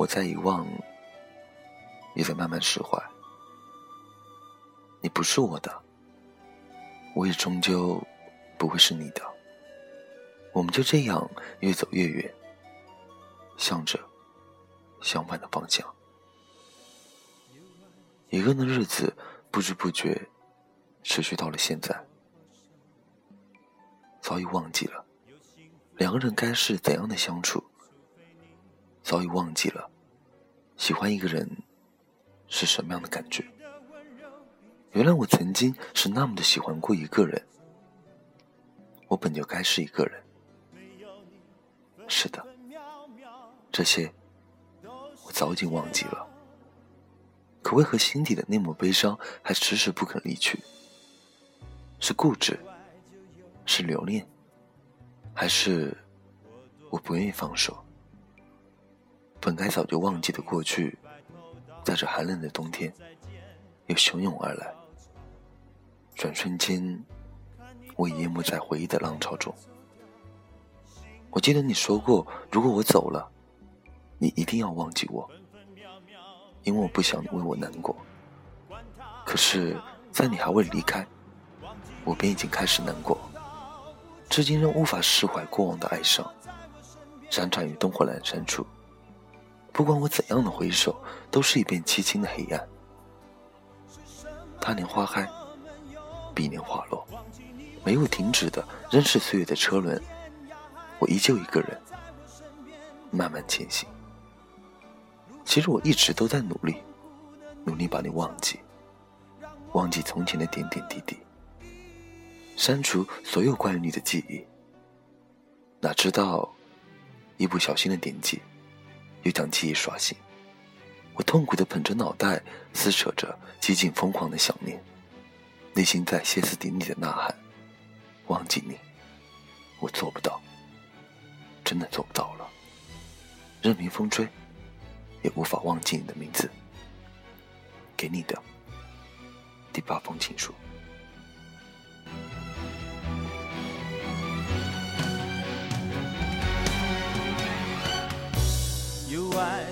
我在遗忘，也在慢慢释怀。你不是我的，我也终究不会是你的。我们就这样越走越远，向着相反的方向。一个人的日子不知不觉持续到了现在，早已忘记了两个人该是怎样的相处。早已忘记了，喜欢一个人是什么样的感觉。原来我曾经是那么的喜欢过一个人。我本就该是一个人。是的，这些我早已经忘记了。可为何心底的那抹悲伤还迟迟不肯离去？是固执，是留恋，还是我不愿意放手？本该早就忘记的过去，在这寒冷的冬天，又汹涌而来。转瞬间，我已淹没在回忆的浪潮中。我记得你说过，如果我走了，你一定要忘记我，因为我不想为我难过。可是，在你还未离开，我便已经开始难过，至今仍无法释怀过往的哀伤，辗转于灯火阑珊处。不管我怎样的回首，都是一片凄清的黑暗。他年花开，彼年花落，没有停止的，仍是岁月的车轮。我依旧一个人，慢慢前行。其实我一直都在努力，努力把你忘记，忘记从前的点点滴滴，删除所有关于你的记忆。哪知道，一不小心的点击。又将记忆刷新，我痛苦的捧着脑袋，撕扯着几近疯狂的想念，内心在歇斯底里的呐喊：忘记你，我做不到，真的做不到了。任凭风吹，也无法忘记你的名字。给你的第八封情书。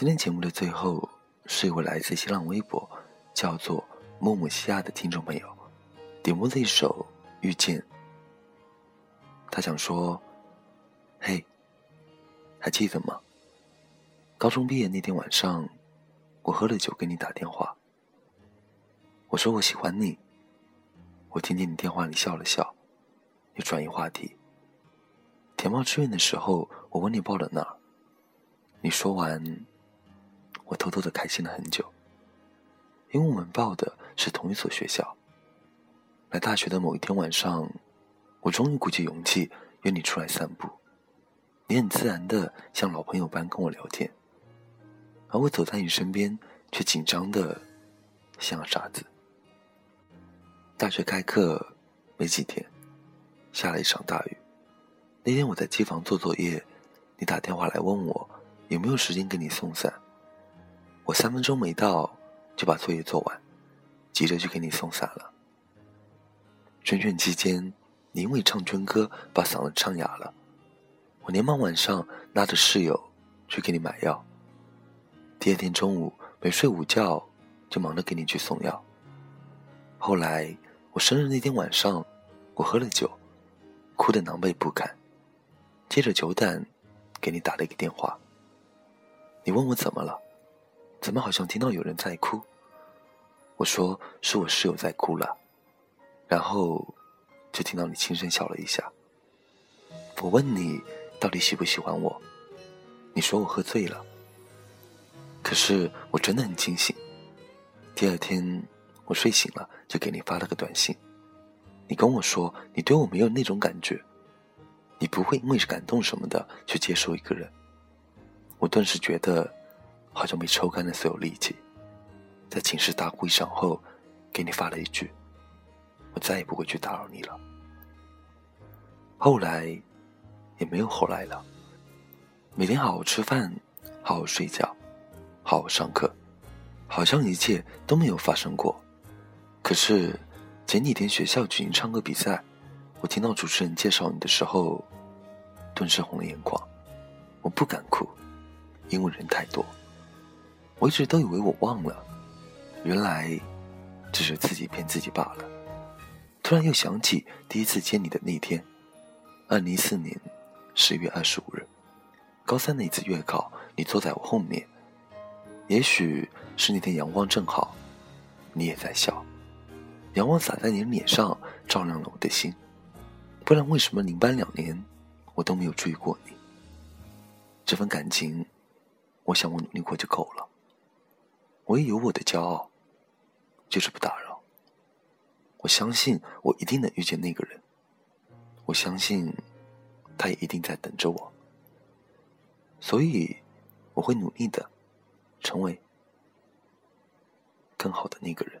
今天节目的最后是一位来自新浪微博叫做木木西亚的听众朋友点播的一首《遇见》。他想说：“嘿，还记得吗？高中毕业那天晚上，我喝了酒给你打电话。我说我喜欢你。我听见你电话里笑了笑，又转移话题。填报志愿的时候，我问你报了哪儿。你说完，我偷偷的开心了很久，因为我们报的是同一所学校。来大学的某一天晚上，我终于鼓起勇气约你出来散步。你很自然的像老朋友般跟我聊天，而我走在你身边，却紧张的像个傻子。大学开课没几天，下了一场大雨。那天我在机房做作业，你打电话来问我有没有时间给你送伞。我三分钟没到就把作业做完，急着去给你送伞了。春卷期间，你因为唱军歌把嗓子唱哑了。我连忙晚上拉着室友去给你买药。第二天中午没睡午觉，就忙着给你去送药。后来我生日那天晚上，我喝了酒，哭得狼狈不堪，借着酒胆给你打了一个电话。你问我怎么了，怎么好像听到有人在哭？我说是我室友在哭了，然后就听到你轻声笑了一下。我问你。到底喜不喜欢我？你说我喝醉了，可是我真的很清醒。第二天我睡醒了，就给你发了个短信。你跟我说你对我没有那种感觉，你不会因为是感动什么的去接受一个人。我顿时觉得好像被抽干了所有力气，在寝室大哭一场后，给你发了一句：“我再也不会去打扰你了。”后来。也没有后来了。每天好好吃饭，好好睡觉，好好上课，好像一切都没有发生过。可是前几天学校举行唱歌比赛，我听到主持人介绍你的时候，顿时红了眼眶。我不敢哭，因为人太多。我一直都以为我忘了，原来只是自己骗自己罢了。突然又想起第一次见你的那天，二零一四年。十月二十五日，高三那次月考，你坐在我后面。也许是那天阳光正好，你也在笑，阳光洒在你的脸上，照亮了我的心。不然为什么零班两年，我都没有注意过你？这份感情，我想我努力过就够了。我也有我的骄傲，就是不打扰。我相信我一定能遇见那个人。我相信。他也一定在等着我，所以我会努力的，成为更好的那个人。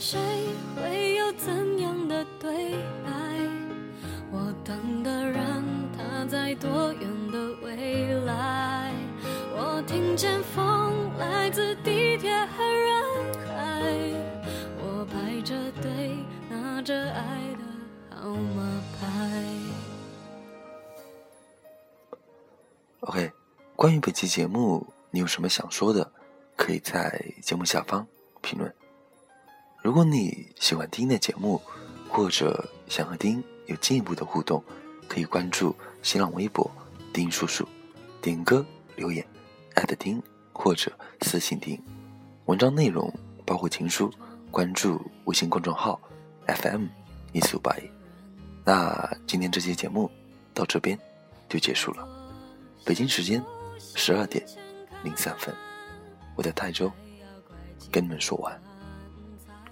谁会有怎样的对白？我等的人他在多远的未来？我听见风来自地铁和人海。我排着队拿着爱的号码牌。OK，关于本期节目，你有什么想说的？可以在节目下方评论。如果你喜欢丁的节目，或者想和丁有进一步的互动，可以关注新浪微博“丁叔叔”，点歌留言，艾特丁或者私信听。文章内容包括情书，关注微信公众号 FM 一四五八一。那今天这期节目到这边就结束了。北京时间十二点零三分，我在泰州跟你们说晚晚安。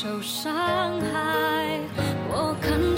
受伤害。我看。